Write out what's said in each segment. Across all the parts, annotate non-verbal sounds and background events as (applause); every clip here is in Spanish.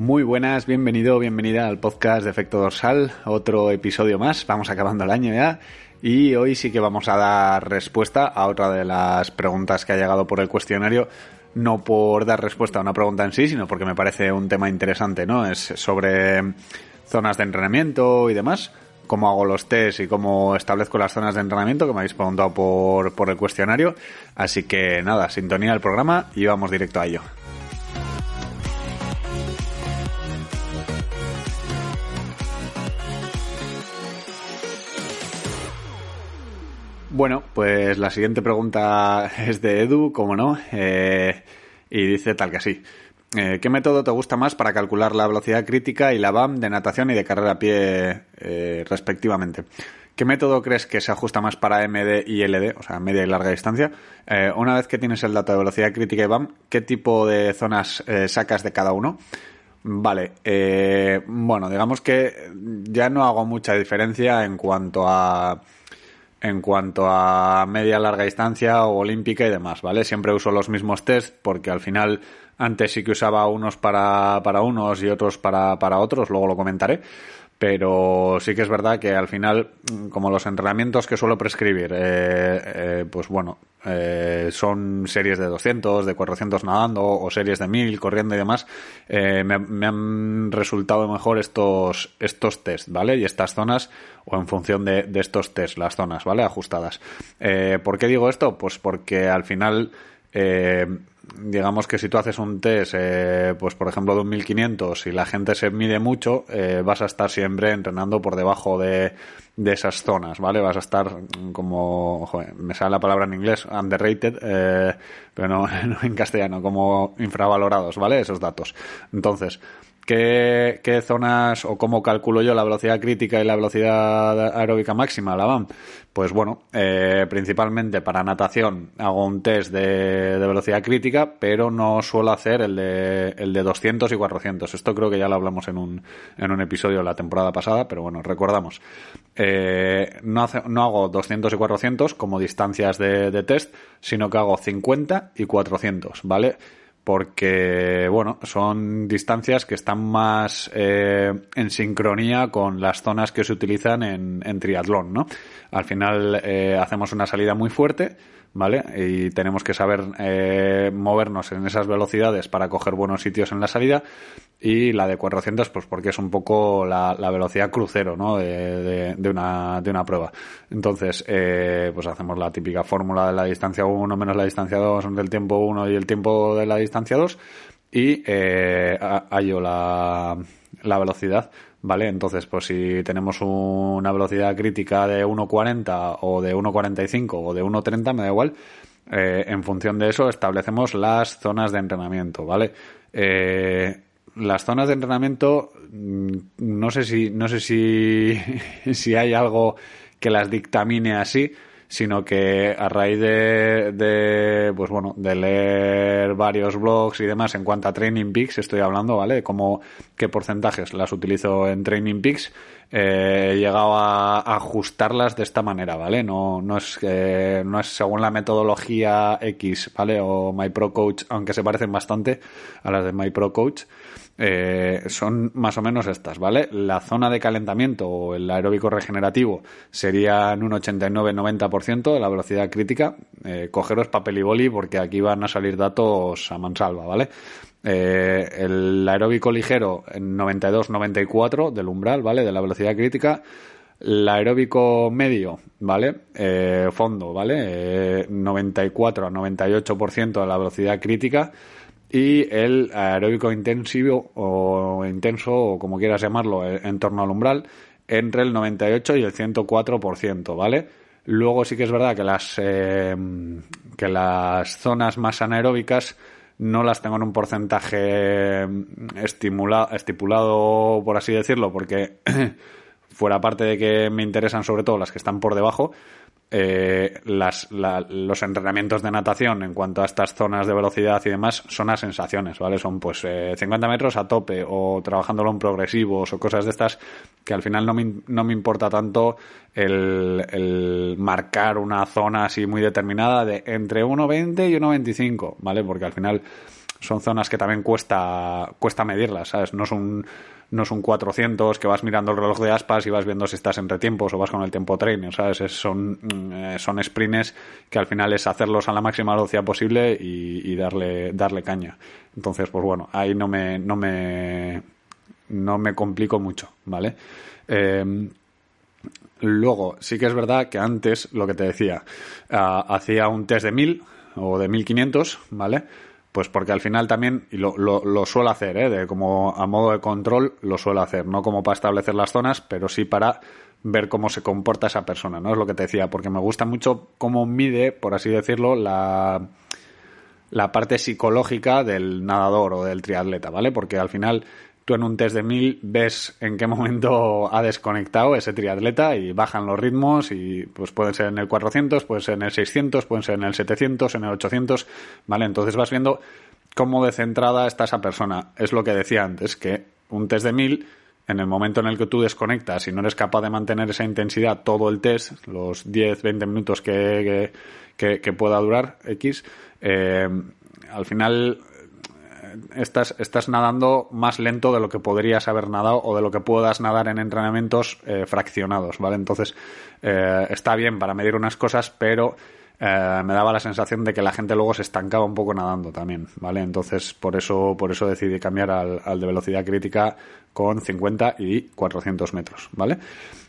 Muy buenas, bienvenido, bienvenida al podcast de Efecto Dorsal, otro episodio más, vamos acabando el año ya y hoy sí que vamos a dar respuesta a otra de las preguntas que ha llegado por el cuestionario, no por dar respuesta a una pregunta en sí, sino porque me parece un tema interesante, ¿no? Es sobre zonas de entrenamiento y demás, cómo hago los test y cómo establezco las zonas de entrenamiento que me habéis preguntado por, por el cuestionario, así que nada, sintonía del programa y vamos directo a ello. Bueno, pues la siguiente pregunta (laughs) es de Edu, como no, eh, y dice tal que así. Eh, ¿Qué método te gusta más para calcular la velocidad crítica y la BAM de natación y de carrera a pie eh, respectivamente? ¿Qué método crees que se ajusta más para MD y LD, o sea, media y larga distancia? una vez que tienes el dato de velocidad crítica y BAM, ¿qué tipo de zonas sacas de cada uno? Vale, bueno, digamos que ya no hago mucha diferencia en cuanto a en cuanto a media larga distancia o olímpica y demás, ¿vale? Siempre uso los mismos test porque al final antes sí que usaba unos para, para unos y otros para, para otros, luego lo comentaré pero sí que es verdad que al final, como los entrenamientos que suelo prescribir, eh, eh, pues bueno, eh, son series de 200, de 400 nadando o series de 1000 corriendo y demás, me, han resultado mejor estos, estos test, ¿vale? Y estas zonas, o en función de, de estos test, las zonas, ¿vale? Ajustadas. ¿Por qué digo esto? Pues porque al final digamos que si tú haces un test, eh, pues por ejemplo de un 1500, y la gente se mide mucho, eh, vas a estar siempre entrenando por debajo de, de esas zonas, ¿vale? Vas a estar como, joder, me sale la palabra en inglés, underrated, eh, pero no, (laughs) no en castellano, como infravalorados, ¿vale? Esos datos. Entonces, ¿Qué, ¿Qué, zonas o cómo calculo yo la velocidad crítica y la velocidad aeróbica máxima, la van? Pues bueno, eh, principalmente para natación hago un test de, velocidad crítica, pero no suelo hacer el de, el de 200 y 400. Esto creo que ya lo hablamos en un, en un episodio la temporada pasada, pero bueno, recordamos. Eh, no hago 200 y 400 como distancias de, de test, sino que hago 50 y 400, ¿vale? Porque, bueno, son distancias que están más eh, en sincronía con las zonas que se utilizan en, en triatlón, ¿no? Al final eh, hacemos una salida muy fuerte, ¿vale? Y tenemos que saber eh, movernos en esas velocidades para coger buenos sitios en la salida. Y la de 400, pues porque es un poco la, la velocidad crucero, ¿no? De, de, una, de una prueba. Entonces, eh, pues hacemos la típica fórmula de la distancia 1 menos la distancia 2 del tiempo 1 y el tiempo de la distancia 2. Y eh, hallo la, la velocidad. ¿vale? Entonces, pues si tenemos una velocidad crítica de 1.40 o de 1.45 o de 1.30, me da igual, eh, en función de eso establecemos las zonas de entrenamiento, ¿vale? Eh, las zonas de entrenamiento, mm, no sé si, no sé si, (laughs) si hay algo que las dictamine así, sino que a raíz de, de, pues bueno, de leer varios blogs y demás en cuanto a Training Peaks, estoy hablando, ¿vale? Como qué porcentajes las utilizo en Training Peaks, eh, he llegado a, ajustarlas de esta manera, ¿vale? No, no es, eh, no es según la metodología X, ¿vale? O MyProCoach, aunque se parecen bastante a las de MyProCoach. Eh, son más o menos estas, ¿vale? La zona de calentamiento o el aeróbico regenerativo sería en un 89-90% de la velocidad crítica. Eh, cogeros papel y boli porque aquí van a salir datos a mansalva, ¿vale? Eh, el aeróbico ligero en 92-94 del umbral, ¿vale? De la velocidad crítica. El aeróbico medio, ¿vale? Eh, fondo, ¿vale? 94 a 98% de la velocidad crítica y el aeróbico intensivo o intenso o como quieras llamarlo eh, en torno al umbral entre el 98 y el 104%, ¿vale? Luego sí que es verdad que las eh, que las zonas más anaeróbicas no las tengo en un porcentaje estimula, estipulado, por así decirlo, porque (clears throat) fuera parte de que me interesan sobre todo las que están por debajo, eh, los entrenamientos de natación en cuanto a estas zonas de velocidad y demás son a sensaciones, ¿vale? Son pues 50 eh, metros a tope o trabajándolo en progresivos o cosas de estas que al final no me, no me importa tanto el, marcar una zona así muy determinada de entre 1.20 y 1.25, ¿vale? Porque al final son zonas que también cuesta, cuesta medirlas, ¿sabes? No son no es un 400 que vas mirando el reloj de aspas y vas viendo si estás entre tiempos o vas con el tiempo training, ¿sabes? son, mm, eh, son sprints que al final es hacerlos a la máxima velocidad posible y, darle, darle caña. Entonces, pues bueno, ahí no me, no me, no me complico mucho, ¿vale? Eh, luego, sí que es verdad que antes, lo que te decía, ah, hacía un test de 1000 o de 1500, ¿vale? Pues porque al final también, y lo, lo, suelo hacer, ¿eh? de como a modo de control lo suelo hacer, no como para establecer las zonas, pero sí para ver cómo se comporta esa persona, ¿no? Es lo que te decía, porque me gusta mucho cómo mide, por así decirlo, la, la parte psicológica del nadador o del triatleta, ¿vale? Porque al final en un test de 1000 ves en qué momento ha desconectado ese triatleta y bajan los ritmos y pues pueden ser en el 400, pueden ser en el 600, pueden ser en el 700, en el 800, ¿vale? Entonces vas viendo cómo descentrada está esa persona. Es lo que decía antes, que un test de 1000 en el momento en el que tú desconectas y no eres capaz de mantener esa intensidad todo el test, los 10, 20 minutos que, que, pueda durar X, eh, al final estás, estás nadando más lento de lo que podrías haber nadado o de lo que puedas nadar en entrenamientos eh, fraccionados, ¿vale? Entonces, eh, está bien para medir unas cosas, pero eh, me daba la sensación de que la gente luego se estancaba un poco nadando también, ¿vale? Entonces, por eso, por eso decidí cambiar al, de velocidad crítica con 50 y 400 metros, ¿vale?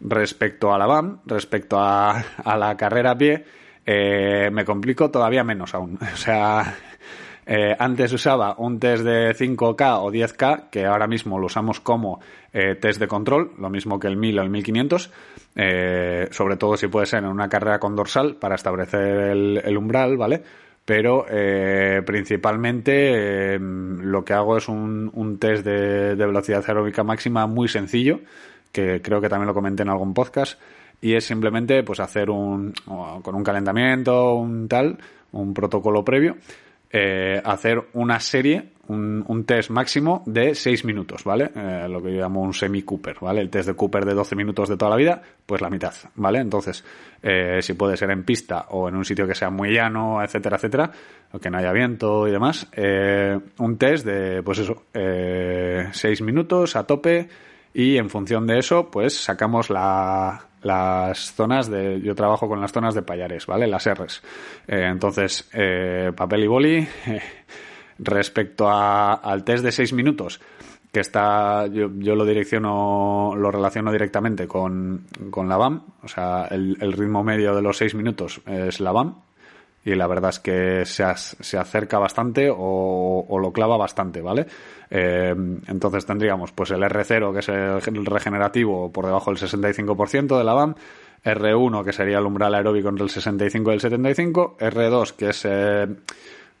Respecto a la BAM, respecto a, a la carrera a pie, me complico todavía menos aún. (laughs) O sea, eh, antes usaba un test de 5K o 10K, que ahora mismo lo usamos como eh, test de control, lo mismo que el 1000 o el 1500, eh, sobre todo si puede ser en una carrera con dorsal para establecer el, umbral, ¿vale? Pero principalmente lo que hago es un, test de, de velocidad aeróbica máxima muy sencillo, que creo que también lo comenté en algún podcast, y es simplemente pues hacer un, con un calentamiento, un tal, un protocolo previo, eh, hacer una serie, un, test máximo de 6 minutos, ¿vale? Eh, lo que yo llamo un semi-Cooper, ¿vale? El test de Cooper de 12 minutos de toda la vida, pues la mitad, ¿vale? Entonces, eh, si puede ser en pista o en un sitio que sea muy llano, etcétera, etcétera, que no haya viento y demás, un test de, pues eso, 6 minutos a tope y en función de eso, pues sacamos la, las zonas de. Yo trabajo con las zonas de payares, ¿vale? Las R's. Eh, entonces, eh, papel y boli. (laughs) respecto a, al test de 6 minutos, que está. Yo, yo, lo direcciono, lo relaciono directamente con, con la BAM. O sea, el, el ritmo medio de los 6 minutos es la BAM y la verdad es que se, se acerca bastante o, o, lo clava bastante, ¿vale? Eh, entonces tendríamos pues el R0 que es el regenerativo por debajo del 65% de la BAM, R1 que sería el umbral aeróbico entre el 65 y el 75, R2 que es eh,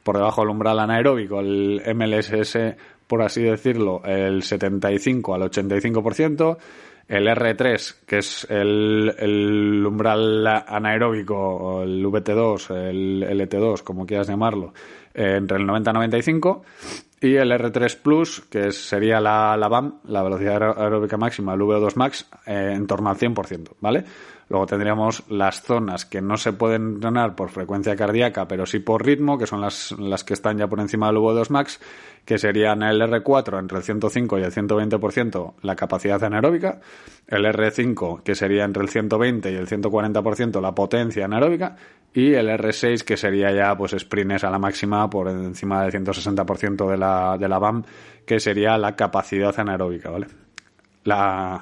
por debajo del umbral anaeróbico, el MLSS por así decirlo, el 75 al 85%, el R3, que es el, el umbral anaeróbico, el VT2, el LT2, como quieras llamarlo, entre el 90 y 95, y el R3 Plus, que sería la, la BAM, la velocidad aeróbica máxima, el VO2 Max, eh, en torno al 100%, ¿vale? Luego tendríamos las zonas que no se pueden entrenar por frecuencia cardíaca, pero sí por ritmo, que son las, las que están ya por encima del VO2 Max, que serían el R4 entre el 105 y el 120% la capacidad anaeróbica, el R5 que sería entre el 120 y el 140% la potencia anaeróbica y el R6 que sería ya pues sprints a la máxima por encima del 160% de la, de la BAM que sería la capacidad anaeróbica, ¿vale? La,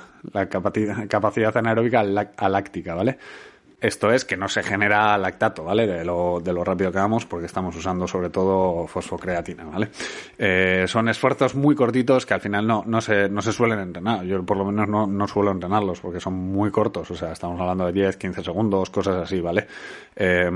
capacidad, capacidad anaeróbica aláctica, ¿vale? Esto es que no se genera lactato, ¿vale? De lo, de lo rápido que vamos, porque estamos usando sobre todo fosfocreatina, ¿vale? Eh, son esfuerzos muy cortitos que al final no, no, se, no se suelen entrenar. Yo por lo menos no, no suelo entrenarlos porque son muy cortos, o sea, estamos hablando de 10, 15 segundos, cosas así, ¿vale? Eh,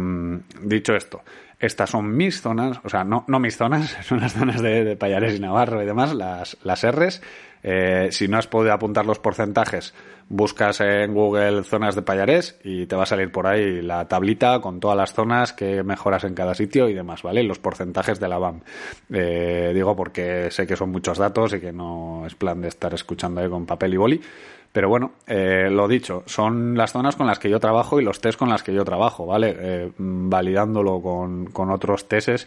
dicho esto, estas son mis zonas, o sea, no, no mis zonas, (laughs) son las zonas de, de Payares y Navarro y demás, las, las R's. Eh, si no has podido apuntar los porcentajes, buscas en Google zonas de Payarés y te va a salir por ahí la tablita con todas las zonas que mejoras en cada sitio y demás, ¿vale? Los porcentajes de la BAM. Eh, digo porque sé que son muchos datos y que no es plan de estar escuchando ahí con papel y boli. Pero bueno, eh, lo dicho, son las zonas con las que yo trabajo y los test con las que yo trabajo, ¿vale? Eh, validándolo con, con otros tests,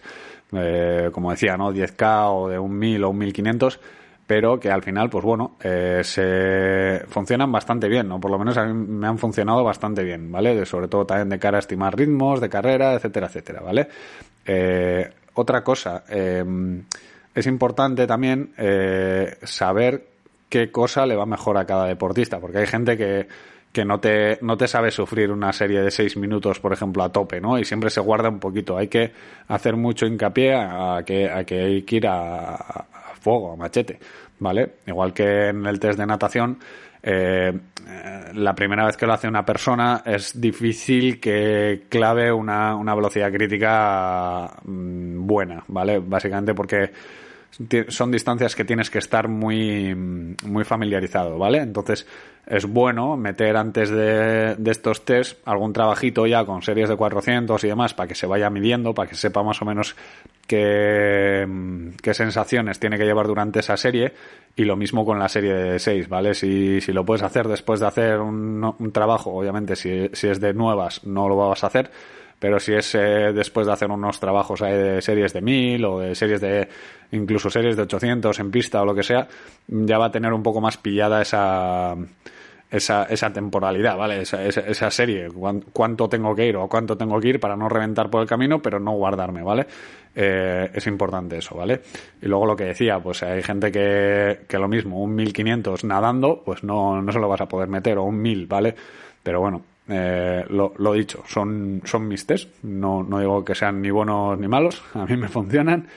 eh, como decía, ¿no? 10K o de un 1000 o un 1500, pero que al final, pues bueno, eh, se funcionan bastante bien, ¿no? Por lo menos a mí me han funcionado bastante bien, ¿vale? Sobre todo también de cara a estimar ritmos de carrera, etcétera, etcétera, ¿vale? Otra cosa, es importante también saber qué cosa le va mejor a cada deportista, porque hay gente que, que no te, no te sabe sufrir una serie de seis minutos, por ejemplo, a tope, ¿no? Y siempre se guarda un poquito. Hay que hacer mucho hincapié a que, a que hay que ir a, a fuego, a machete, ¿vale? Igual que en el test de natación, eh, la primera vez que lo hace una persona es difícil que clave una, una velocidad crítica mm, buena, ¿vale? Básicamente porque son distancias que tienes que estar muy, muy familiarizado, ¿vale? Entonces es bueno meter antes de, de estos test algún trabajito ya con series de 400 y demás para que se vaya midiendo, para que sepa más o menos qué, qué sensaciones tiene que llevar durante esa serie y lo mismo con la serie de 6, ¿vale? Si, si lo puedes hacer después de hacer un, un trabajo, obviamente si, si es de nuevas no lo vas a hacer, pero si es eh, después de hacer unos trabajos de series de 1000 o de series de incluso series de 800 en pista o lo que sea, ya va a tener un poco más pillada esa esa, esa temporalidad, ¿vale? Esa, esa, esa serie, cuánto tengo que ir o cuánto tengo que ir para no reventar por el camino, pero no guardarme, ¿vale? Eh, es importante eso, ¿vale? Y luego lo que decía, pues hay gente que, que lo mismo, un 1500 nadando, pues no, no se lo vas a poder meter, o un 1000, ¿vale? Pero bueno, eh, lo, lo, dicho, son, son mis test. No, no digo que sean ni buenos ni malos, (laughs) a mí me funcionan.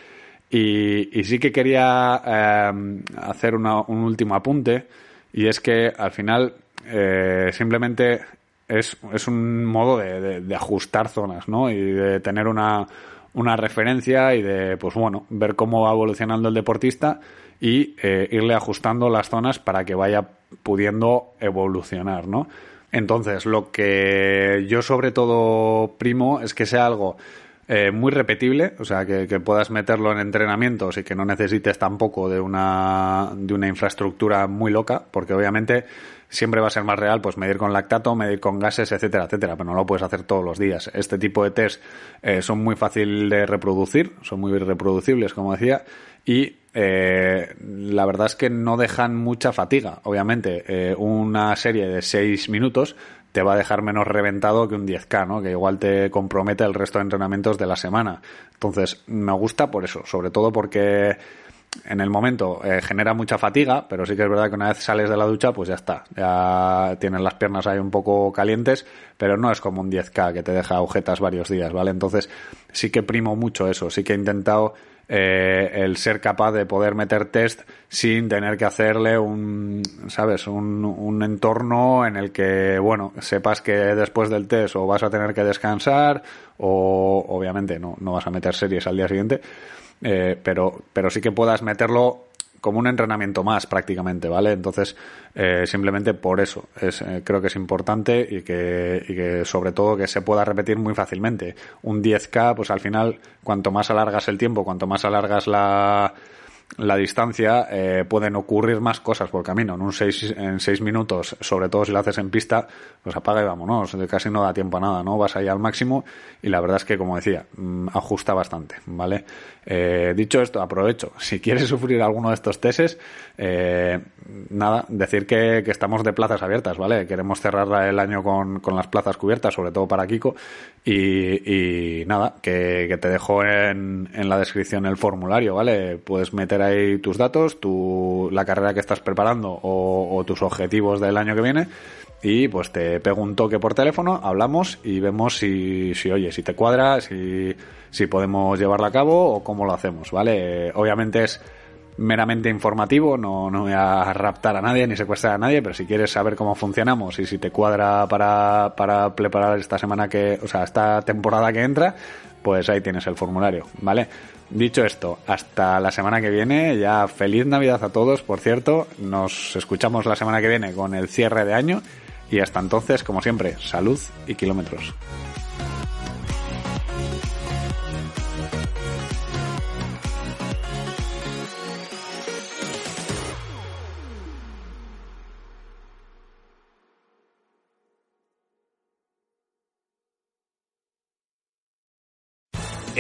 Y, y sí que quería eh, hacer una, un último apunte, y es que al final eh, simplemente es, es, un modo de, de, de, ajustar zonas, ¿no? Y de tener una, una referencia y de, pues bueno, ver cómo va evolucionando el deportista y eh, irle ajustando las zonas para que vaya pudiendo evolucionar, ¿no? Entonces, lo que yo sobre todo primo es que sea algo eh, muy repetible, o sea, que, que, puedas meterlo en entrenamientos y que no necesites tampoco de una, de una infraestructura muy loca, porque obviamente siempre va a ser más real pues medir con lactato, medir con gases, etcétera, etcétera, pero no lo puedes hacer todos los días. Este tipo de test eh, son muy fácil de reproducir, son muy reproducibles, como decía, y eh, la verdad es que no dejan mucha fatiga. Obviamente, eh, una serie de 6 minutos te va a dejar menos reventado que un 10K, ¿no? Que igual te compromete el resto de entrenamientos de la semana. Entonces, me gusta por eso, sobre todo porque en el momento eh, genera mucha fatiga, pero sí que es verdad que una vez sales de la ducha, pues ya está. Ya tienes las piernas ahí un poco calientes, pero no es como un 10K que te deja agujetas varios días, ¿vale? Entonces, sí que primo mucho eso, sí que he intentado eh, el ser capaz de poder meter test sin tener que hacerle un, ¿sabes? Un, un, entorno en el que, bueno, sepas que después del test o vas a tener que descansar o obviamente no, no vas a meter series al día siguiente, eh, pero, pero sí que puedas meterlo como un entrenamiento más prácticamente, ¿vale? Entonces, eh, simplemente por eso es, eh, creo que es importante y que, y que sobre todo que se pueda repetir muy fácilmente. Un 10K, pues al final, cuanto más alargas el tiempo, cuanto más alargas la, la distancia, eh, pueden ocurrir más cosas por camino. En un seis, en seis minutos, sobre todo si lo haces en pista, pues apaga y vámonos. Casi no da tiempo a nada, ¿no? Vas ahí al máximo y la verdad es que, como decía, mm, ajusta bastante, ¿vale? Eh, dicho esto, aprovecho. (laughs) Si quieres sufrir alguno de estos teses, eh, nada, decir que, que, estamos de plazas abiertas, ¿vale? Queremos cerrar el año con, con las plazas cubiertas, sobre todo para Kiko. Y, y nada, que, que, te dejo en, en la descripción el formulario, ¿vale? Puedes meter ahí tus datos, tu, la carrera que estás preparando o, o tus objetivos del año que viene y pues te pego un toque por teléfono, hablamos y vemos si, si oye, si te cuadra, si, si podemos llevarlo a cabo o cómo lo hacemos, ¿vale? obviamente es meramente informativo, no, no voy a raptar a nadie ni secuestrar a nadie, pero si quieres saber cómo funcionamos y si te cuadra para, para preparar esta semana que, o sea, esta temporada que entra, pues ahí tienes el formulario, ¿vale? Dicho esto, hasta la semana que viene, ya feliz Navidad a todos, por cierto, nos escuchamos la semana que viene con el cierre de año y hasta entonces, como siempre, salud y kilómetros.